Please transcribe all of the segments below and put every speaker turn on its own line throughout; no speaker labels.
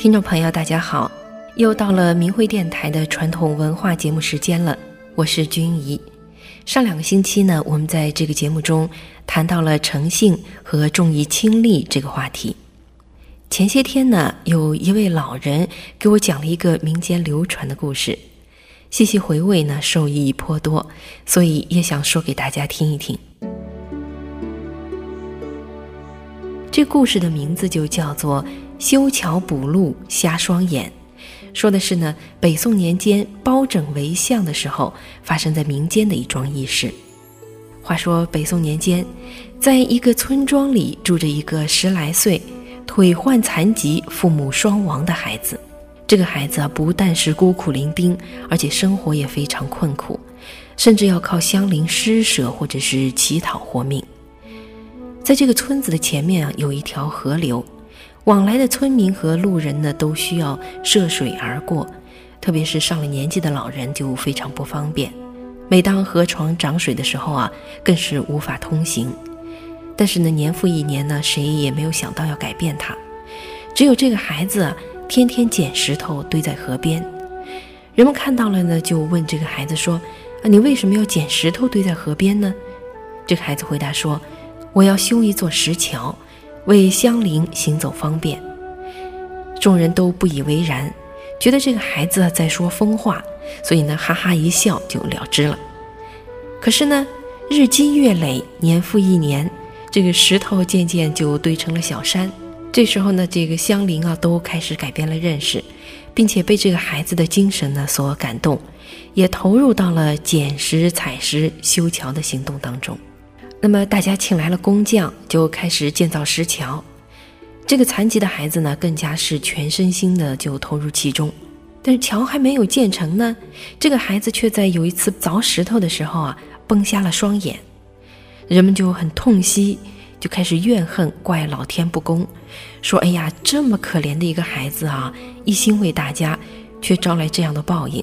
听众朋友，大家好，又到了明慧电台的传统文化节目时间了，我是君怡。上两个星期呢，我们在这个节目中谈到了诚信和重义轻利这个话题。前些天呢，有一位老人给我讲了一个民间流传的故事，细细回味呢，受益颇多，所以也想说给大家听一听。这故事的名字就叫做“修桥补路瞎双眼”，说的是呢，北宋年间包拯为相的时候，发生在民间的一桩轶事。话说北宋年间，在一个村庄里住着一个十来岁、腿患残疾、父母双亡的孩子。这个孩子啊，不但是孤苦伶仃，而且生活也非常困苦，甚至要靠乡邻施舍或者是乞讨活命。在这个村子的前面啊，有一条河流，往来的村民和路人呢都需要涉水而过，特别是上了年纪的老人就非常不方便。每当河床涨水的时候啊，更是无法通行。但是呢，年复一年呢，谁也没有想到要改变它。只有这个孩子啊，天天捡石头堆在河边。人们看到了呢，就问这个孩子说：“啊，你为什么要捡石头堆在河边呢？”这个孩子回答说。我要修一座石桥，为乡邻行走方便。众人都不以为然，觉得这个孩子在说疯话，所以呢，哈哈一笑就了之了。可是呢，日积月累，年复一年，这个石头渐渐就堆成了小山。这时候呢，这个乡邻啊，都开始改变了认识，并且被这个孩子的精神呢所感动，也投入到了捡石采石、修桥的行动当中。那么大家请来了工匠，就开始建造石桥。这个残疾的孩子呢，更加是全身心的就投入其中。但是桥还没有建成呢，这个孩子却在有一次凿石头的时候啊，崩瞎了双眼。人们就很痛惜，就开始怨恨，怪老天不公，说：“哎呀，这么可怜的一个孩子啊，一心为大家，却招来这样的报应。”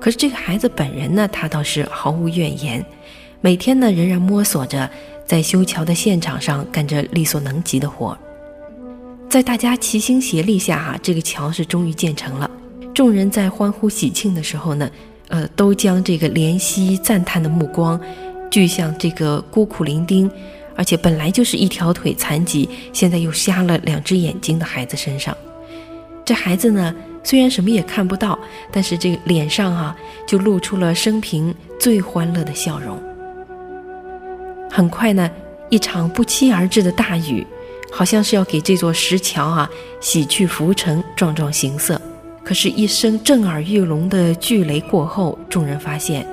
可是这个孩子本人呢，他倒是毫无怨言。每天呢，仍然摸索着在修桥的现场上干着力所能及的活。在大家齐心协力下，哈，这个桥是终于建成了。众人在欢呼喜庆的时候呢，呃，都将这个怜惜赞叹的目光聚向这个孤苦伶仃，而且本来就是一条腿残疾，现在又瞎了两只眼睛的孩子身上。这孩子呢，虽然什么也看不到，但是这个脸上啊，就露出了生平最欢乐的笑容。很快呢，一场不期而至的大雨，好像是要给这座石桥啊洗去浮尘、壮壮形色。可是，一声震耳欲聋的巨雷过后，众人发现，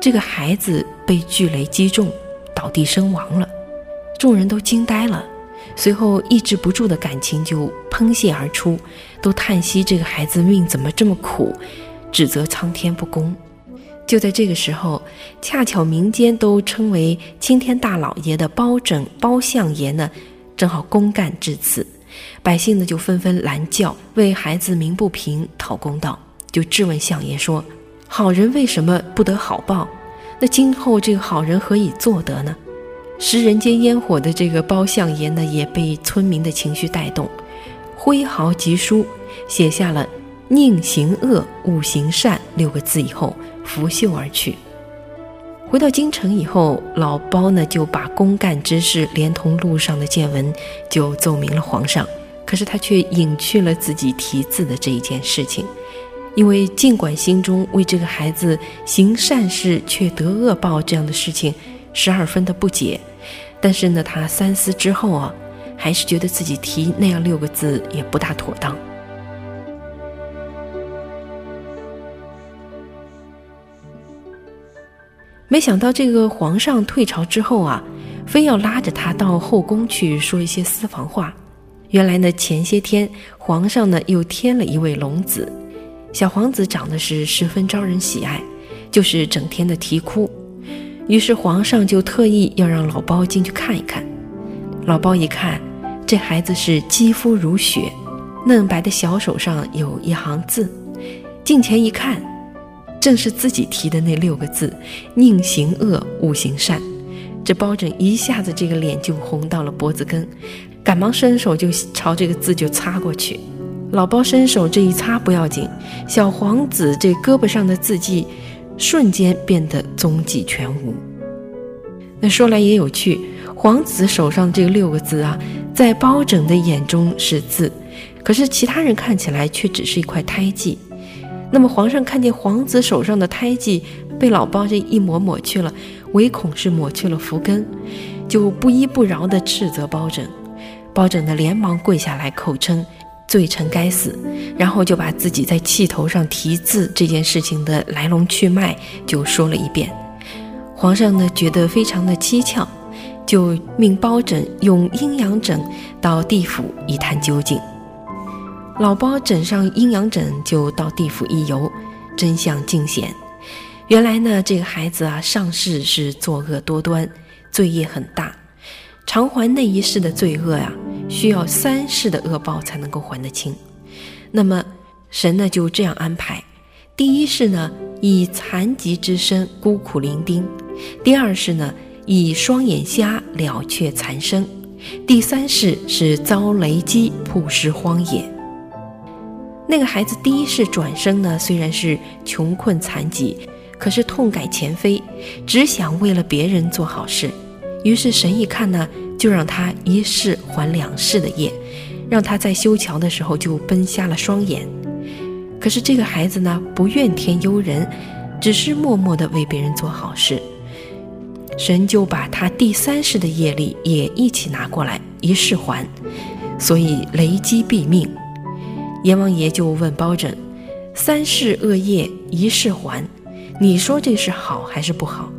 这个孩子被巨雷击中，倒地身亡了。众人都惊呆了，随后抑制不住的感情就喷泄而出，都叹息这个孩子命怎么这么苦，指责苍天不公。就在这个时候，恰巧民间都称为青天大老爷的包拯、包相爷呢，正好公干至此，百姓呢就纷纷拦轿为孩子鸣不平讨公道，就质问相爷说：“好人为什么不得好报？那今后这个好人何以做得呢？”食人间烟火的这个包相爷呢，也被村民的情绪带动，挥毫疾书，写下了。宁行恶，勿行善六个字以后，拂袖而去。回到京城以后，老包呢就把公干之事连同路上的见闻就奏明了皇上。可是他却隐去了自己题字的这一件事情，因为尽管心中为这个孩子行善事却得恶报这样的事情十二分的不解，但是呢，他三思之后啊，还是觉得自己提那样六个字也不大妥当。没想到这个皇上退朝之后啊，非要拉着他到后宫去说一些私房话。原来呢，前些天皇上呢又添了一位龙子，小皇子长得是十分招人喜爱，就是整天的啼哭。于是皇上就特意要让老包进去看一看。老包一看，这孩子是肌肤如雪，嫩白的小手上有一行字，近前一看。正是自己提的那六个字：“宁行恶，勿行善。”这包拯一下子这个脸就红到了脖子根，赶忙伸手就朝这个字就擦过去。老包伸手这一擦不要紧，小皇子这胳膊上的字迹瞬间变得踪迹全无。那说来也有趣，皇子手上这六个字啊，在包拯的眼中是字，可是其他人看起来却只是一块胎记。那么皇上看见皇子手上的胎记被老包这一抹抹去了，唯恐是抹去了福根，就不依不饶地斥责包拯。包拯呢连忙跪下来口称罪臣该死，然后就把自己在气头上题字这件事情的来龙去脉就说了一遍。皇上呢觉得非常的蹊跷，就命包拯用阴阳枕到地府一探究竟。老包枕上阴阳枕，就到地府一游，真相尽显。原来呢，这个孩子啊，上世是作恶多端，罪业很大，偿还那一世的罪恶呀，需要三世的恶报才能够还得清。那么神呢就这样安排：第一世呢，以残疾之身孤苦伶仃；第二世呢，以双眼瞎了却残生；第三世是遭雷击曝尸荒野。那个孩子第一世转生呢，虽然是穷困残疾，可是痛改前非，只想为了别人做好事。于是神一看呢，就让他一世还两世的业，让他在修桥的时候就奔瞎了双眼。可是这个孩子呢，不怨天尤人，只是默默地为别人做好事。神就把他第三世的业力也一起拿过来，一世还，所以雷击毙命。阎王爷就问包拯：“三世恶业一世还，你说这是好还是不好？”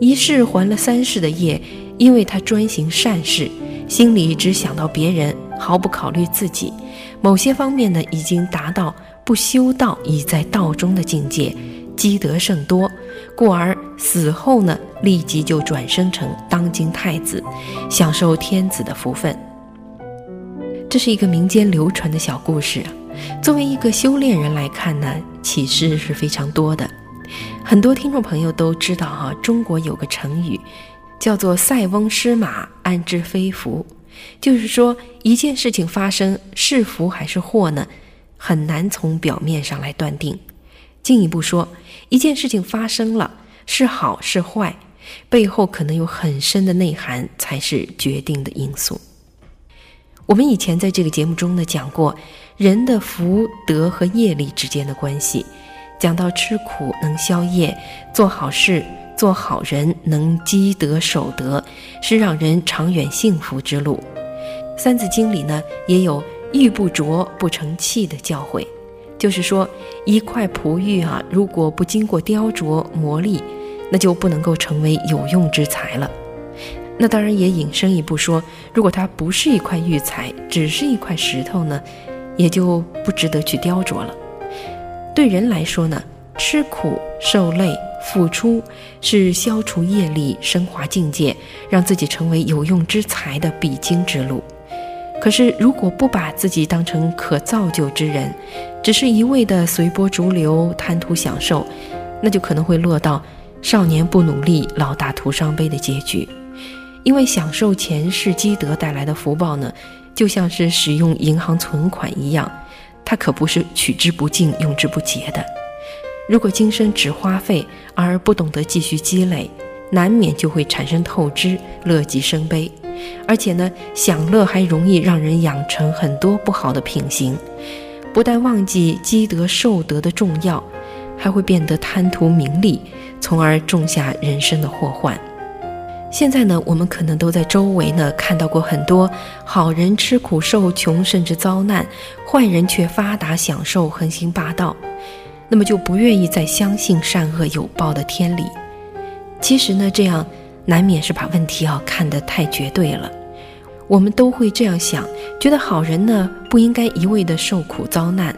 一世还了三世的业，因为他专行善事，心里只想到别人，毫不考虑自己。某些方面呢，已经达到不修道已在道中的境界，积德甚多，故而死后呢，立即就转生成当今太子，享受天子的福分。这是一个民间流传的小故事啊。作为一个修炼人来看呢，启示是非常多的。很多听众朋友都知道哈，中国有个成语叫做“塞翁失马，安知非福”，就是说一件事情发生是福还是祸呢，很难从表面上来断定。进一步说，一件事情发生了是好是坏，背后可能有很深的内涵才是决定的因素。我们以前在这个节目中呢讲过。人的福德和业力之间的关系，讲到吃苦能消业，做好事、做好人能积德守德，是让人长远幸福之路。《三字经》里呢也有“玉不琢不成器”的教诲，就是说一块璞玉啊，如果不经过雕琢磨砺，那就不能够成为有用之材了。那当然也引申一步说，如果它不是一块玉材，只是一块石头呢？也就不值得去雕琢了。对人来说呢，吃苦受累、付出是消除业力、升华境界、让自己成为有用之才的必经之路。可是，如果不把自己当成可造就之人，只是一味的随波逐流、贪图享受，那就可能会落到少年不努力、老大徒伤悲的结局。因为享受前世积德带来的福报呢？就像是使用银行存款一样，它可不是取之不尽、用之不竭的。如果今生只花费而不懂得继续积累，难免就会产生透支、乐极生悲。而且呢，享乐还容易让人养成很多不好的品行，不但忘记积德受德的重要，还会变得贪图名利，从而种下人生的祸患。现在呢，我们可能都在周围呢看到过很多好人吃苦受穷，甚至遭难；坏人却发达享受，横行霸道。那么就不愿意再相信善恶有报的天理。其实呢，这样难免是把问题啊看得太绝对了。我们都会这样想，觉得好人呢不应该一味的受苦遭难，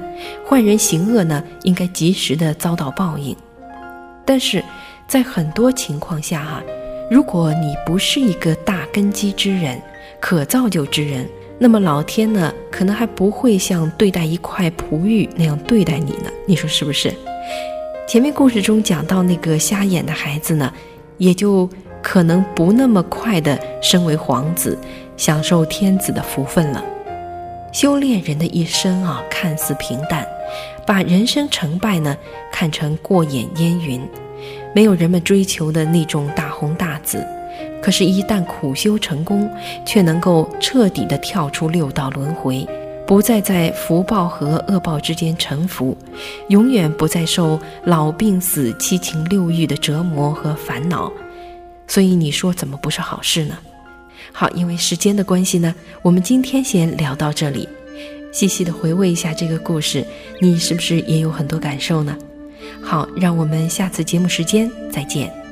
坏人行恶呢应该及时的遭到报应。但是在很多情况下哈。如果你不是一个大根基之人，可造就之人，那么老天呢，可能还不会像对待一块璞玉那样对待你呢。你说是不是？前面故事中讲到那个瞎眼的孩子呢，也就可能不那么快的升为皇子，享受天子的福分了。修炼人的一生啊，看似平淡，把人生成败呢看成过眼烟云，没有人们追求的那种大红大紫。可是，一旦苦修成功，却能够彻底的跳出六道轮回，不再在福报和恶报之间沉浮，永远不再受老病死、七情六欲的折磨和烦恼。所以，你说怎么不是好事呢？好，因为时间的关系呢，我们今天先聊到这里。细细的回味一下这个故事，你是不是也有很多感受呢？好，让我们下次节目时间再见。